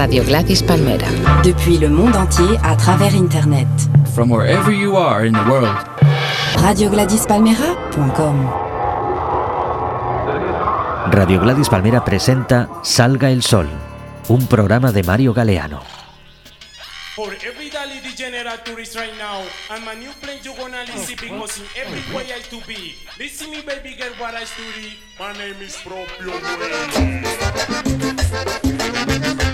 Radio Gladys Palmera. Depuis le monde entier à travers Internet. From wherever you are in the world. RadioGladysPalmera.com Radio Gladys Palmera presenta Salga el Sol, un programa de Mario Galeano. For every Dali degenerate tourist right now, and my new plane you gonna listen because in every way I to be. Listen me baby girl what I study. My name is Propio Es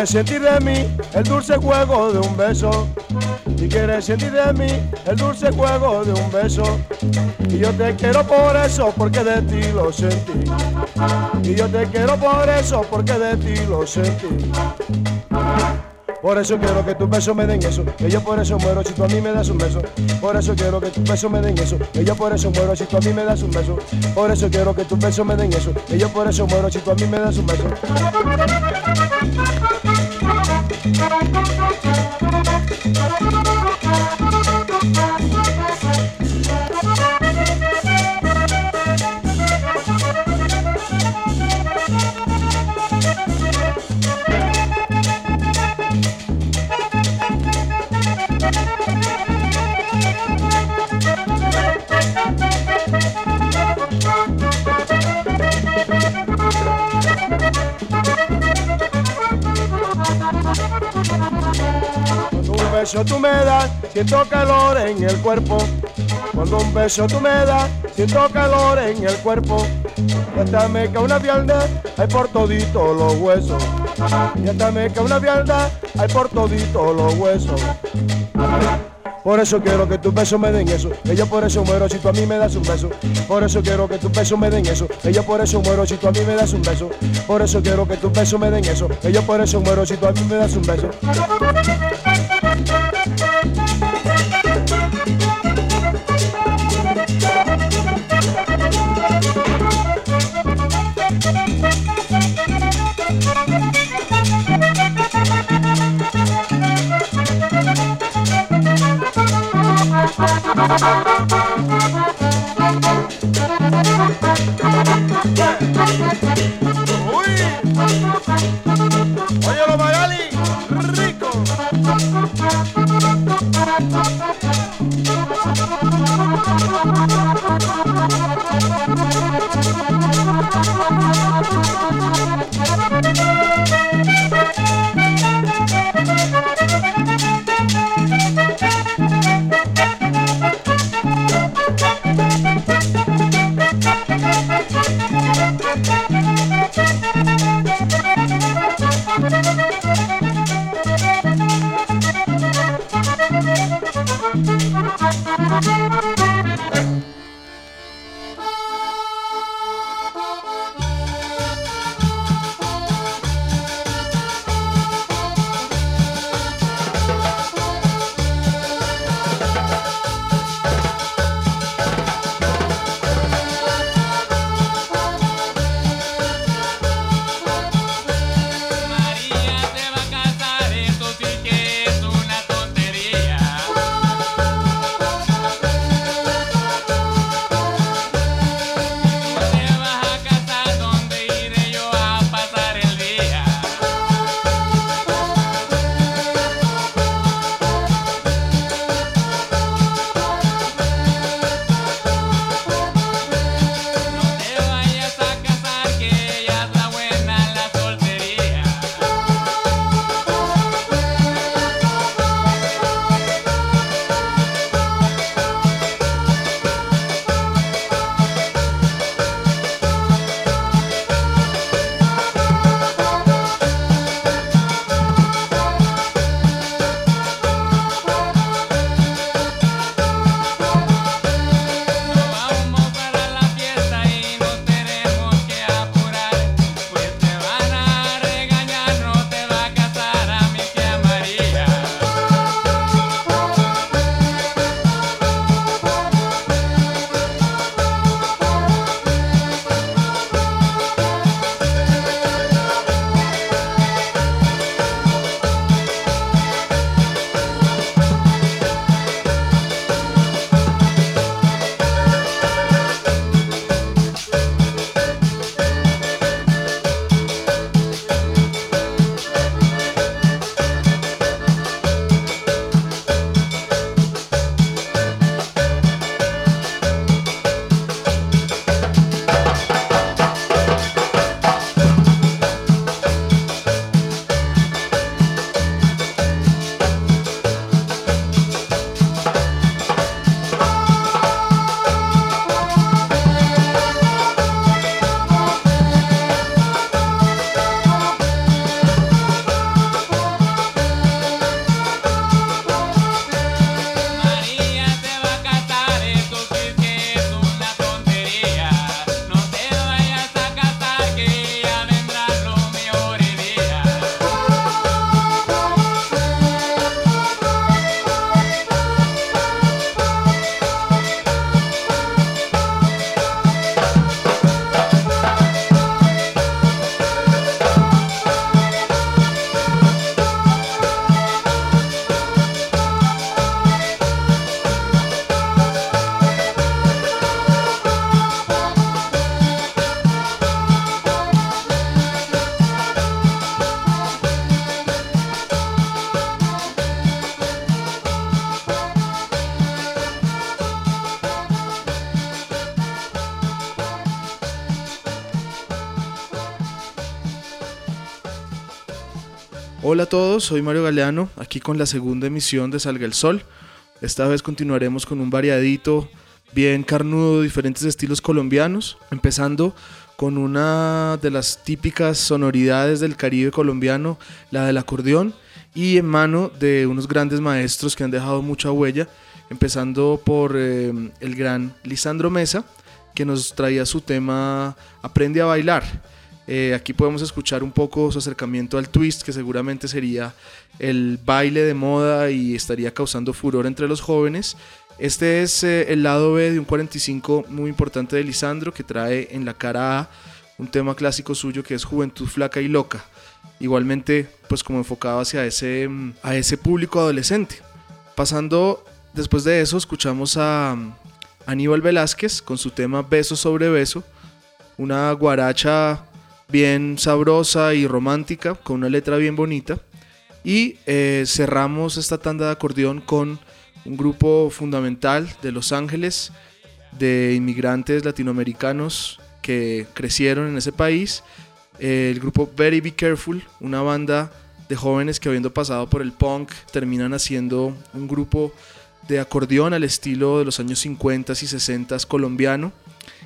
Quieres sentir de mí el dulce juego de un beso. Si quieres sentir de mí el dulce juego de un beso. Y yo te quiero por eso, porque de ti lo sentí. Y yo te quiero por eso, porque de ti lo sentí. Por eso quiero que tus besos me den eso, que yo por eso muero si tú a mí me das un beso. Por eso quiero que tus besos me den eso, que yo por eso muero si tú a mí me das un beso. Por eso quiero que tus besos me den eso, que yo por eso muero si tú a mí me das un beso. Thank you. Beso tú me das, siento calor en el cuerpo. Cuando un beso tú me das, siento calor en el cuerpo. Y hasta me cae una pierna, hay por todito los huesos. Y hasta me cae una vianda, hay por todito los huesos. Por eso quiero que tus besos me den eso. Ella por eso muero si tú a mí me das un beso. Por eso quiero que tus besos me den eso. Ella por eso muero si tú a mí me das un beso. Por eso quiero que tus besos me den eso. Ella por eso muero si tú a mí me das un beso. Hola a todos, soy Mario Galeano, aquí con la segunda emisión de Salga el Sol. Esta vez continuaremos con un variadito bien carnudo diferentes estilos colombianos, empezando con una de las típicas sonoridades del Caribe colombiano, la del acordeón, y en mano de unos grandes maestros que han dejado mucha huella, empezando por eh, el gran Lisandro Mesa, que nos traía su tema Aprende a bailar. Eh, aquí podemos escuchar un poco su acercamiento al twist, que seguramente sería el baile de moda y estaría causando furor entre los jóvenes. Este es eh, el lado B de un 45 muy importante de Lisandro, que trae en la cara A un tema clásico suyo que es Juventud Flaca y Loca. Igualmente, pues como enfocado hacia ese, mm, a ese público adolescente. Pasando después de eso, escuchamos a mm, Aníbal Velázquez con su tema Beso sobre Beso, una guaracha bien sabrosa y romántica, con una letra bien bonita. Y eh, cerramos esta tanda de acordeón con un grupo fundamental de Los Ángeles, de inmigrantes latinoamericanos que crecieron en ese país. Eh, el grupo Very Be Careful, una banda de jóvenes que habiendo pasado por el punk terminan haciendo un grupo de acordeón al estilo de los años 50 y 60 colombiano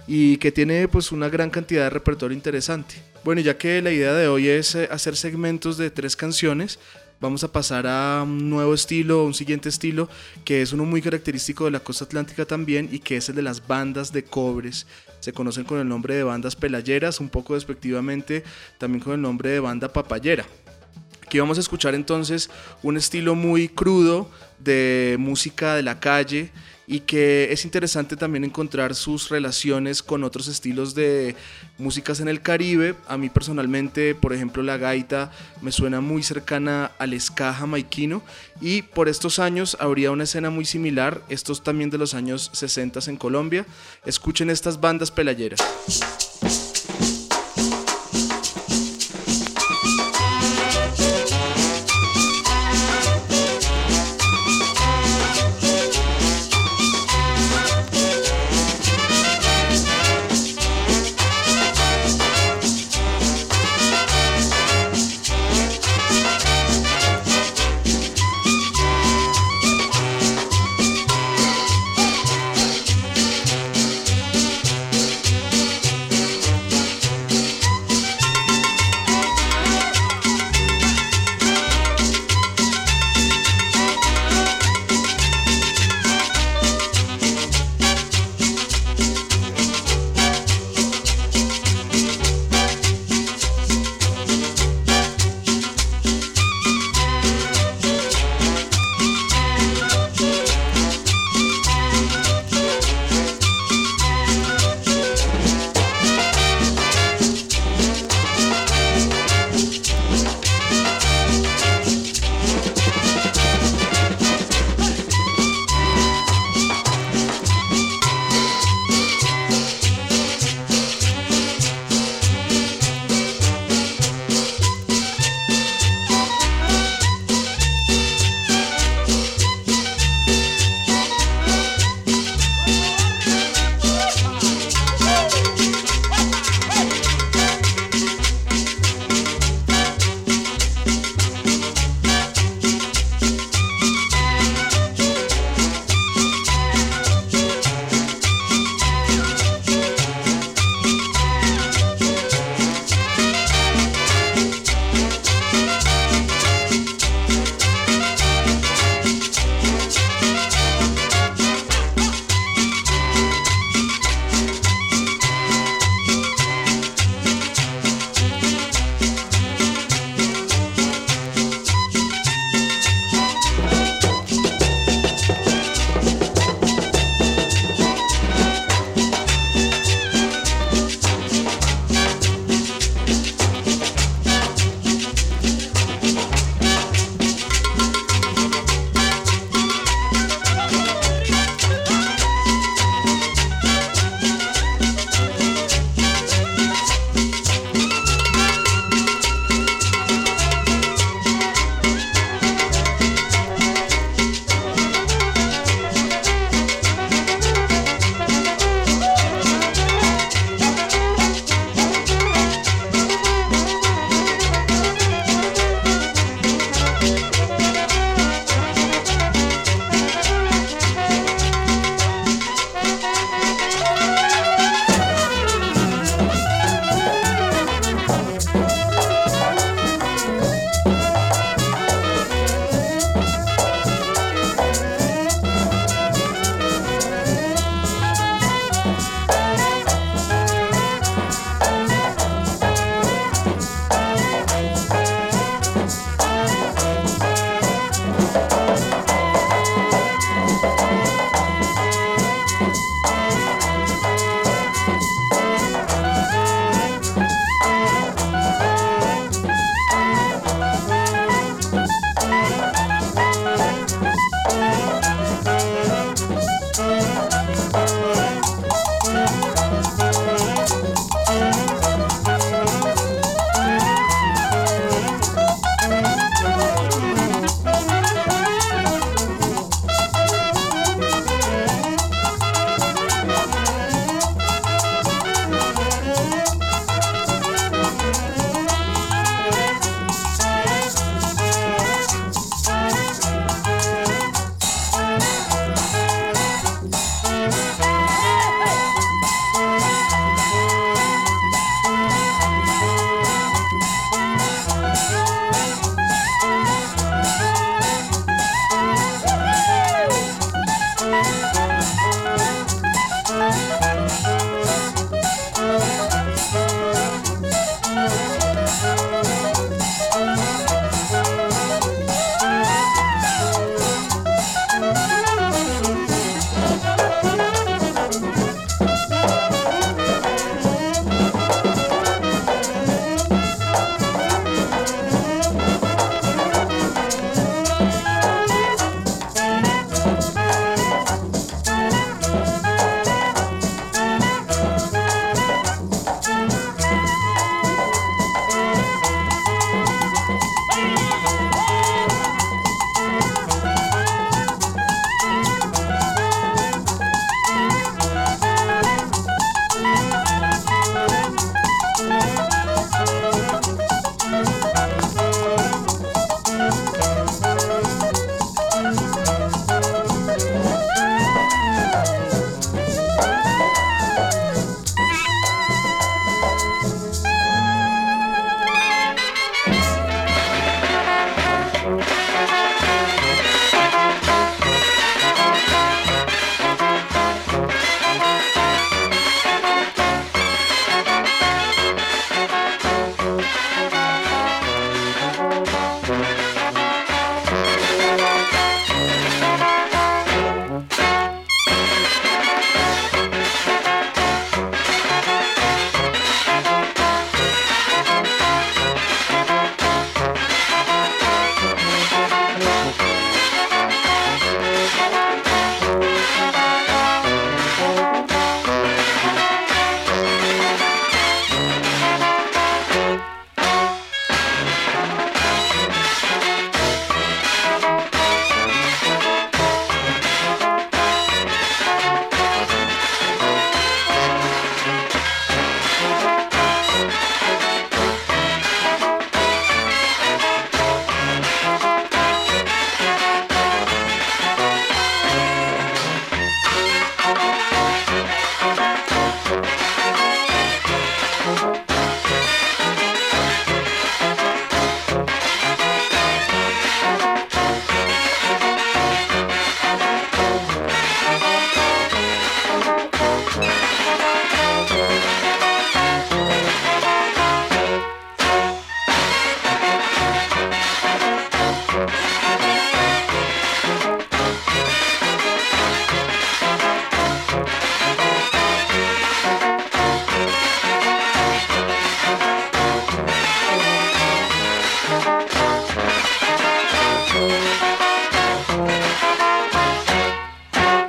y que tiene pues una gran cantidad de repertorio interesante. Bueno, ya que la idea de hoy es eh, hacer segmentos de tres canciones, vamos a pasar a un nuevo estilo, un siguiente estilo, que es uno muy característico de la costa atlántica también y que es el de las bandas de cobres. Se conocen con el nombre de bandas pelayeras, un poco despectivamente también con el nombre de banda papayera. Aquí vamos a escuchar entonces un estilo muy crudo de música de la calle y que es interesante también encontrar sus relaciones con otros estilos de músicas en el Caribe. A mí personalmente, por ejemplo, la gaita me suena muy cercana al ska jamaiquino y por estos años habría una escena muy similar, estos también de los años 60 en Colombia. Escuchen estas bandas pelayeras.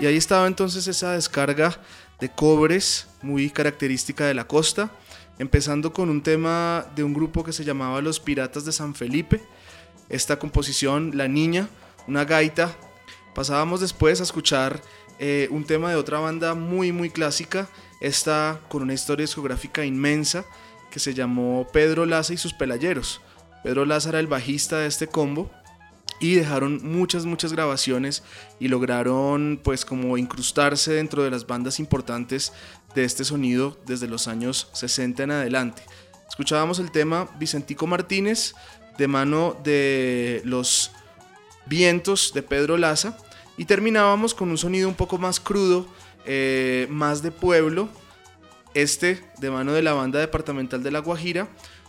Y ahí estaba entonces esa descarga de cobres muy característica de la costa, empezando con un tema de un grupo que se llamaba Los Piratas de San Felipe. Esta composición, La Niña, una gaita. Pasábamos después a escuchar eh, un tema de otra banda muy muy clásica, esta con una historia discográfica inmensa que se llamó Pedro Laza y sus Pelayeros. Pedro Laza era el bajista de este combo y dejaron muchas muchas grabaciones y lograron pues como incrustarse dentro de las bandas importantes de este sonido desde los años 60 en adelante. Escuchábamos el tema Vicentico Martínez de mano de los vientos de Pedro Laza y terminábamos con un sonido un poco más crudo, eh, más de pueblo, este de mano de la banda departamental de La Guajira.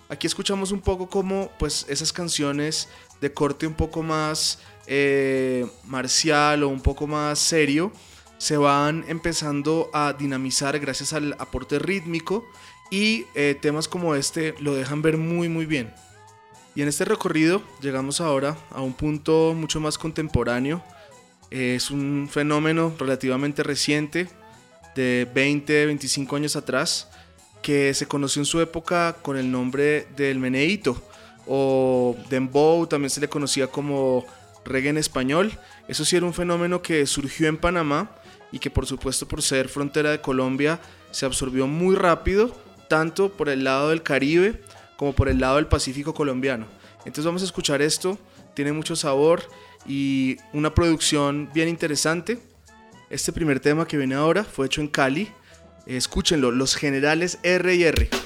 Aquí escuchamos un poco como pues esas canciones de corte un poco más eh, marcial o un poco más serio se van empezando a dinamizar gracias al aporte rítmico y eh, temas como este lo dejan ver muy muy bien. Y en este recorrido llegamos ahora a un punto mucho más contemporáneo. Es un fenómeno relativamente reciente, de 20, 25 años atrás, que se conoció en su época con el nombre del meneíto o dembow, también se le conocía como reggae en español. Eso sí era un fenómeno que surgió en Panamá y que por supuesto por ser frontera de Colombia se absorbió muy rápido, tanto por el lado del Caribe como por el lado del Pacífico colombiano. Entonces vamos a escuchar esto, tiene mucho sabor y una producción bien interesante. Este primer tema que viene ahora fue hecho en Cali. Escúchenlo, Los Generales R y R.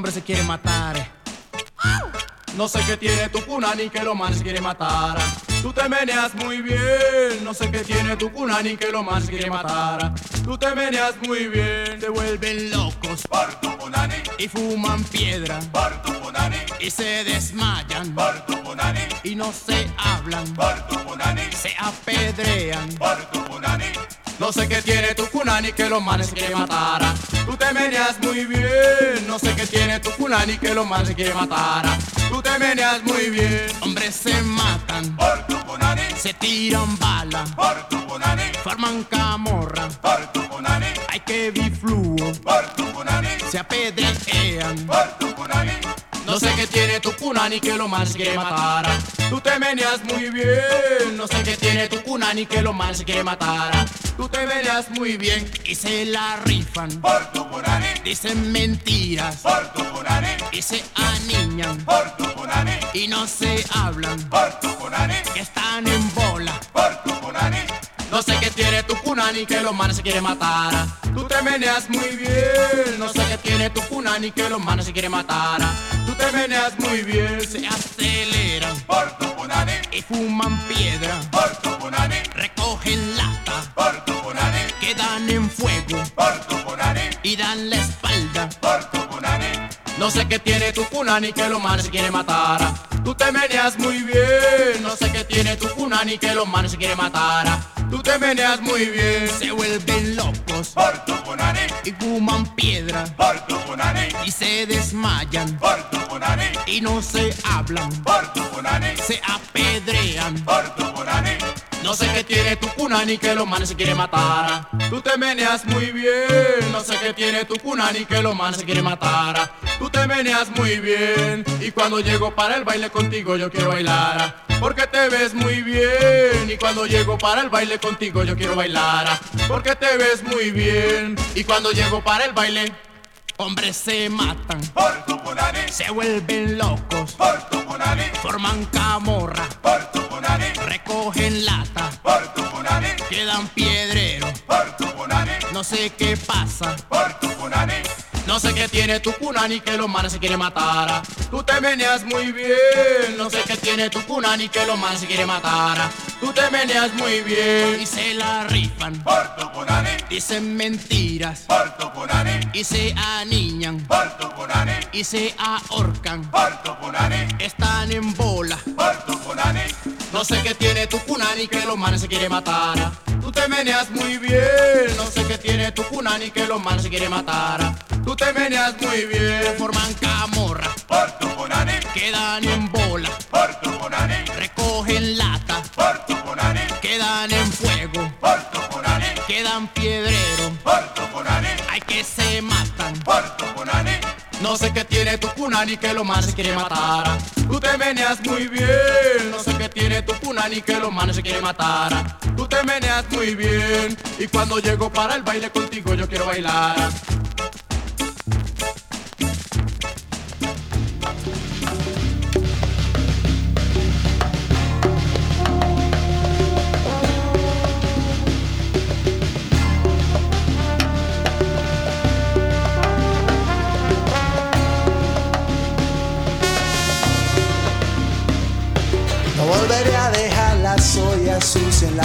hombres se quieren matar. No sé qué tiene tu cunani que los manes se quieren matar. Tú te meneas muy bien, no sé qué tiene tu cunani que los manes se quieren matar. Tú te meneas muy bien, te vuelven locos. Por tu cunani y fuman piedra. Por tu cunani y se desmayan. Por tu cunani y no se hablan. Por tu cunani, se apedrean. Por tu cunani. No sé qué tiene tu cunani que los manes se quieren matar. Tú te meneas muy bien. No sé qué tiene tu cunani que los manes se quieren matar. Tú te meneas muy bien. Hombres se matan por tu cunani. Se tiran balas por tu cunani. Forman camorra por tu cunani. Hay que bifluo por tu cunani. Se apedrean por tu cunani. No sé qué tiene tu cunani que lo mal se quiere matar. Tú te meneas muy bien. No sé qué tiene tu cunani que lo mal se quiere matar. Tú te meneas muy bien y se la rifan por tu cunani. Dicen mentiras por tu cunani. Y se aniñan por tu cunani. Y no se hablan por tu cunani. Que están en bola por tu cunani. No sé qué tiene tu cunani que los manes se quiere matar. Tú te meneas muy bien. No sé qué tiene tu cunani que los manes se quiere matar. Tú te meneas muy bien. Se aceleran por tu cunani. Y fuman piedra por tu cunani. Recogen lata por tu cunani. Quedan en fuego por tu cunani. Y dan la espalda por tu cunani. No sé qué tiene tu cunani que los manes se quiere matar. Tú te meneas muy bien. No sé qué tiene tu cunani que los manes se quiere matar. Tú te meneas muy bien. Se vuelven locos por tu cunani. Y fuman piedra por tu cunani. Y se desmayan por tu cunani. Y no se hablan por tu cunani. Se apedrean por tu cunani. No sé qué tiene tu cunani que los manes se quiere matar. Tú te meneas muy bien. No sé qué tiene tu cunani que los manes se quiere matar. Tú te meneas muy bien. Y cuando llego para el baile contigo yo quiero bailar. Porque te ves muy bien. Y cuando llego para el baile contigo yo quiero bailar. Porque te ves muy bien. Y cuando llego para el baile. Hombres se matan por tu. Se vuelven locos por tu. Forman camorra por tu. Recogen lata por tu. Quedan piedreros por tu. No sé qué pasa por tu. No sé qué tiene tu cunani que los manes se quieren matar. Tú te meneas muy bien. No sé qué tiene tu cunani que los manes se quieren matar. Tú te meneas muy bien. Y se la rifan por tu cunani. Dicen mentiras por tu cunani. Y se aniñan por tu cunani. Y se ahorcan por tu cunani. Están en bola por tu cunani. No sé qué tiene tu cunani que los manes se quieren matar. Tú te meneas muy bien. No sé qué tiene tu cunani que los manes se quieren matar. Tú te meneas muy bien. Forman camorra por tu cunani. Quedan en bola por tu cunani. Recogen lata por tu cunani. Quedan en fuego por tu cunani. Quedan piedreros por tu cunani. Hay que se matan por tu cunani. No sé qué tiene tu cunani que los manes se quieren matar. Tú te meneas muy bien. No sé qué tiene tu cunani que los manes se quieren matar. Tú te meneas muy bien. Y cuando llego para el baile contigo yo quiero bailar.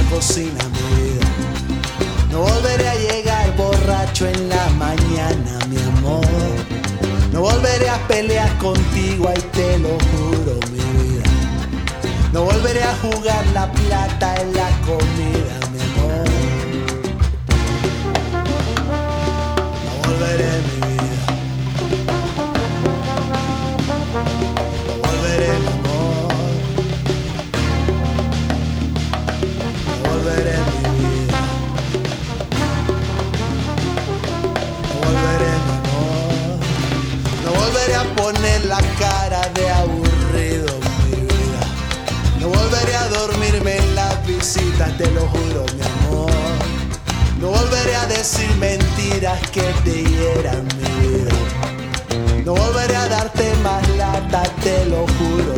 Cocina, mi vida. No volveré a llegar borracho en la mañana, mi amor. No volveré a pelear contigo, ahí te lo juro, mi vida. No volveré a jugar la plata en la comida, te lo juro mi amor. No volveré a decir mentiras que te hieran mi. No volveré a darte más lata, te lo juro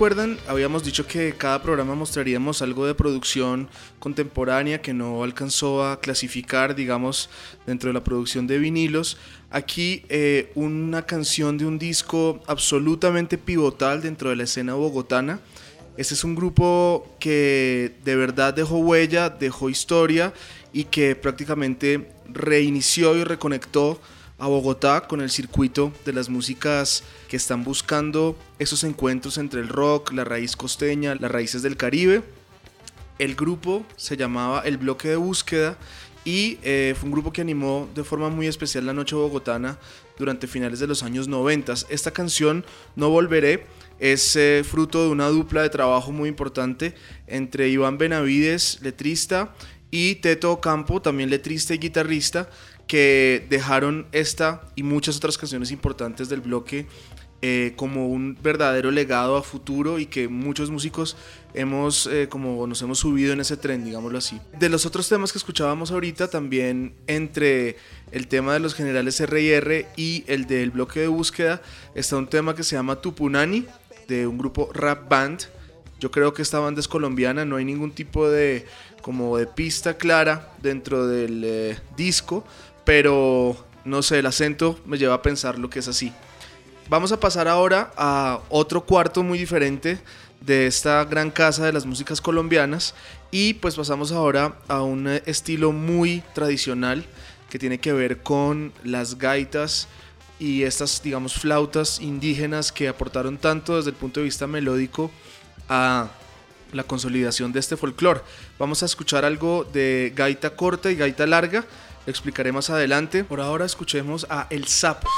recuerdan, habíamos dicho que cada programa mostraríamos algo de producción contemporánea que no alcanzó a clasificar, digamos, dentro de la producción de vinilos. Aquí eh, una canción de un disco absolutamente pivotal dentro de la escena bogotana. Este es un grupo que de verdad dejó huella, dejó historia y que prácticamente reinició y reconectó a Bogotá con el circuito de las músicas que están buscando esos encuentros entre el rock, la raíz costeña, las raíces del Caribe. El grupo se llamaba El Bloque de Búsqueda y eh, fue un grupo que animó de forma muy especial la noche bogotana durante finales de los años 90. Esta canción, No Volveré, es eh, fruto de una dupla de trabajo muy importante entre Iván Benavides, letrista, y Teto Ocampo, también letrista y guitarrista, que dejaron esta y muchas otras canciones importantes del bloque eh, como un verdadero legado a futuro y que muchos músicos hemos eh, como nos hemos subido en ese tren, digámoslo así. De los otros temas que escuchábamos ahorita, también entre el tema de los generales R&R y el del bloque de búsqueda, está un tema que se llama Tupunani, de un grupo rap band. Yo creo que esta banda es colombiana, no hay ningún tipo de como de pista clara dentro del eh, disco, pero no sé, el acento me lleva a pensar lo que es así. Vamos a pasar ahora a otro cuarto muy diferente de esta gran casa de las músicas colombianas y pues pasamos ahora a un estilo muy tradicional que tiene que ver con las gaitas y estas digamos flautas indígenas que aportaron tanto desde el punto de vista melódico a la consolidación de este folclore. Vamos a escuchar algo de gaita corta y gaita larga, lo explicaré más adelante. Por ahora escuchemos a El Sapo.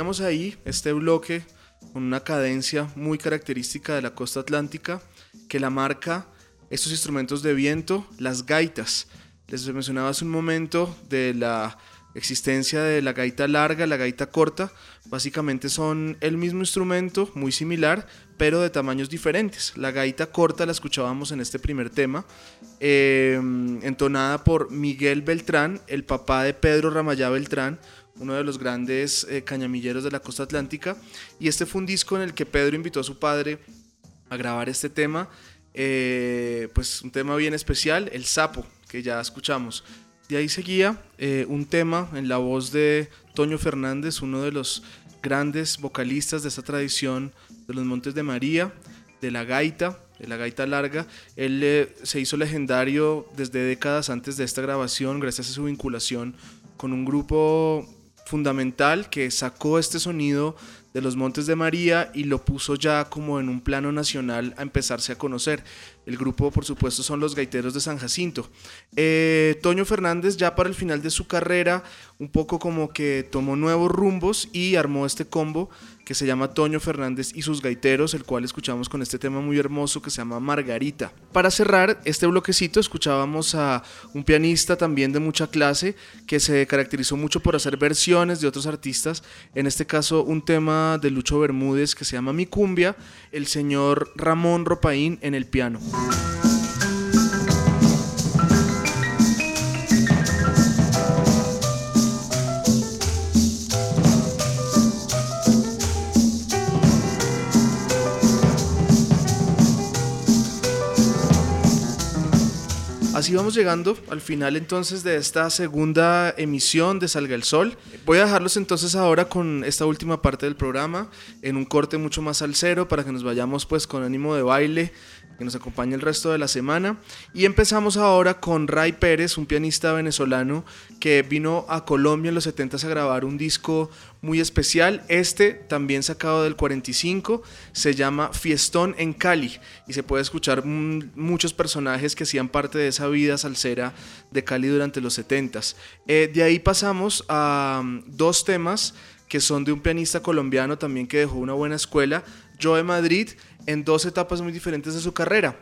Teníamos ahí este bloque con una cadencia muy característica de la costa atlántica que la marca estos instrumentos de viento, las gaitas. Les mencionaba hace un momento de la existencia de la gaita larga, la gaita corta. Básicamente son el mismo instrumento, muy similar, pero de tamaños diferentes. La gaita corta la escuchábamos en este primer tema, eh, entonada por Miguel Beltrán, el papá de Pedro Ramayá Beltrán, uno de los grandes eh, cañamilleros de la costa atlántica. Y este fue un disco en el que Pedro invitó a su padre a grabar este tema, eh, pues un tema bien especial, El Sapo, que ya escuchamos. De ahí seguía eh, un tema en la voz de Toño Fernández, uno de los grandes vocalistas de esta tradición de los Montes de María, de la gaita, de la gaita larga. Él se hizo legendario desde décadas antes de esta grabación gracias a su vinculación con un grupo fundamental que sacó este sonido de los Montes de María y lo puso ya como en un plano nacional a empezarse a conocer. El grupo, por supuesto, son los Gaiteros de San Jacinto. Eh, Toño Fernández ya para el final de su carrera, un poco como que tomó nuevos rumbos y armó este combo que se llama Toño Fernández y sus gaiteros, el cual escuchamos con este tema muy hermoso que se llama Margarita. Para cerrar este bloquecito escuchábamos a un pianista también de mucha clase que se caracterizó mucho por hacer versiones de otros artistas, en este caso un tema de Lucho Bermúdez que se llama Mi Cumbia, el señor Ramón Ropaín en el piano. Así vamos llegando al final entonces de esta segunda emisión de Salga el Sol. Voy a dejarlos entonces ahora con esta última parte del programa en un corte mucho más al cero para que nos vayamos pues con ánimo de baile, que nos acompañe el resto de la semana. Y empezamos ahora con Ray Pérez, un pianista venezolano que vino a Colombia en los 70 a grabar un disco muy especial. Este también sacado del 45, se llama Fiestón en Cali y se puede escuchar muchos personajes que hacían parte de esa vida salsera de Cali durante los 70s. Eh, de ahí pasamos a mm, dos temas que son de un pianista colombiano también que dejó una buena escuela, Joe Madrid, en dos etapas muy diferentes de su carrera.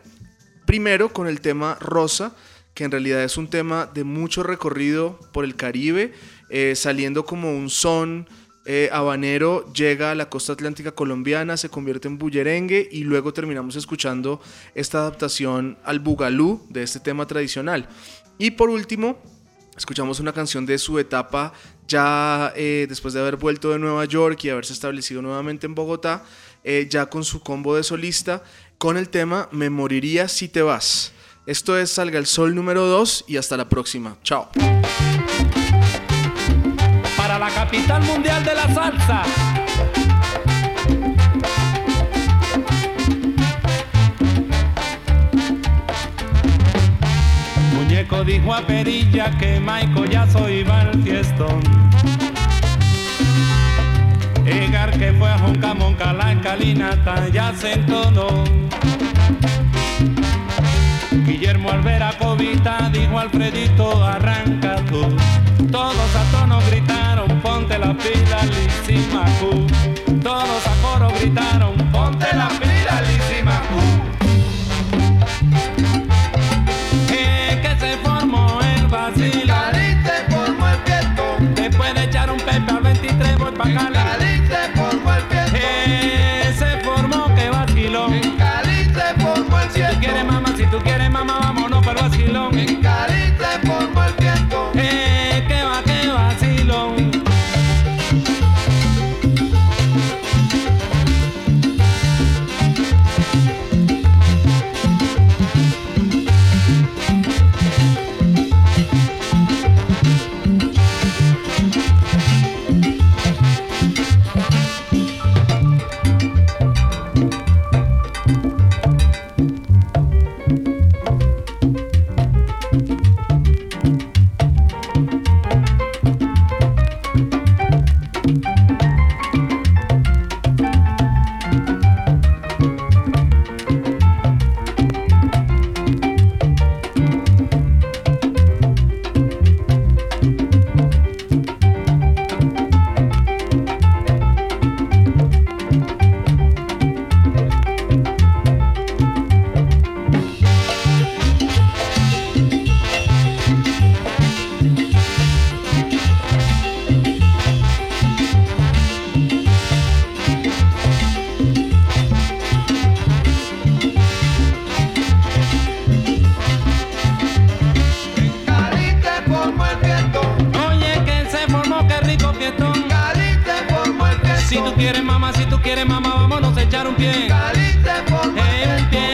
Primero con el tema Rosa, que en realidad es un tema de mucho recorrido por el Caribe, eh, saliendo como un son eh, habanero, llega a la costa atlántica colombiana, se convierte en bullerengue y luego terminamos escuchando esta adaptación al bugalú de este tema tradicional. Y por último, escuchamos una canción de su etapa ya eh, después de haber vuelto de Nueva York y haberse establecido nuevamente en Bogotá, eh, ya con su combo de solista, con el tema Me moriría si te vas. Esto es Salga el Sol número 2 y hasta la próxima. Chao. La capital mundial de la salsa. Muñeco dijo a Perilla que Maico ya soy al fiestón. Egar que fue a Joncamonca, la escalinata ya se entonó. Guillermo al ver a Covita dijo Alfredito arranca tú. Si tú quieres mamá, si tú quieres mamá, vámonos a echar un pie. Un pie.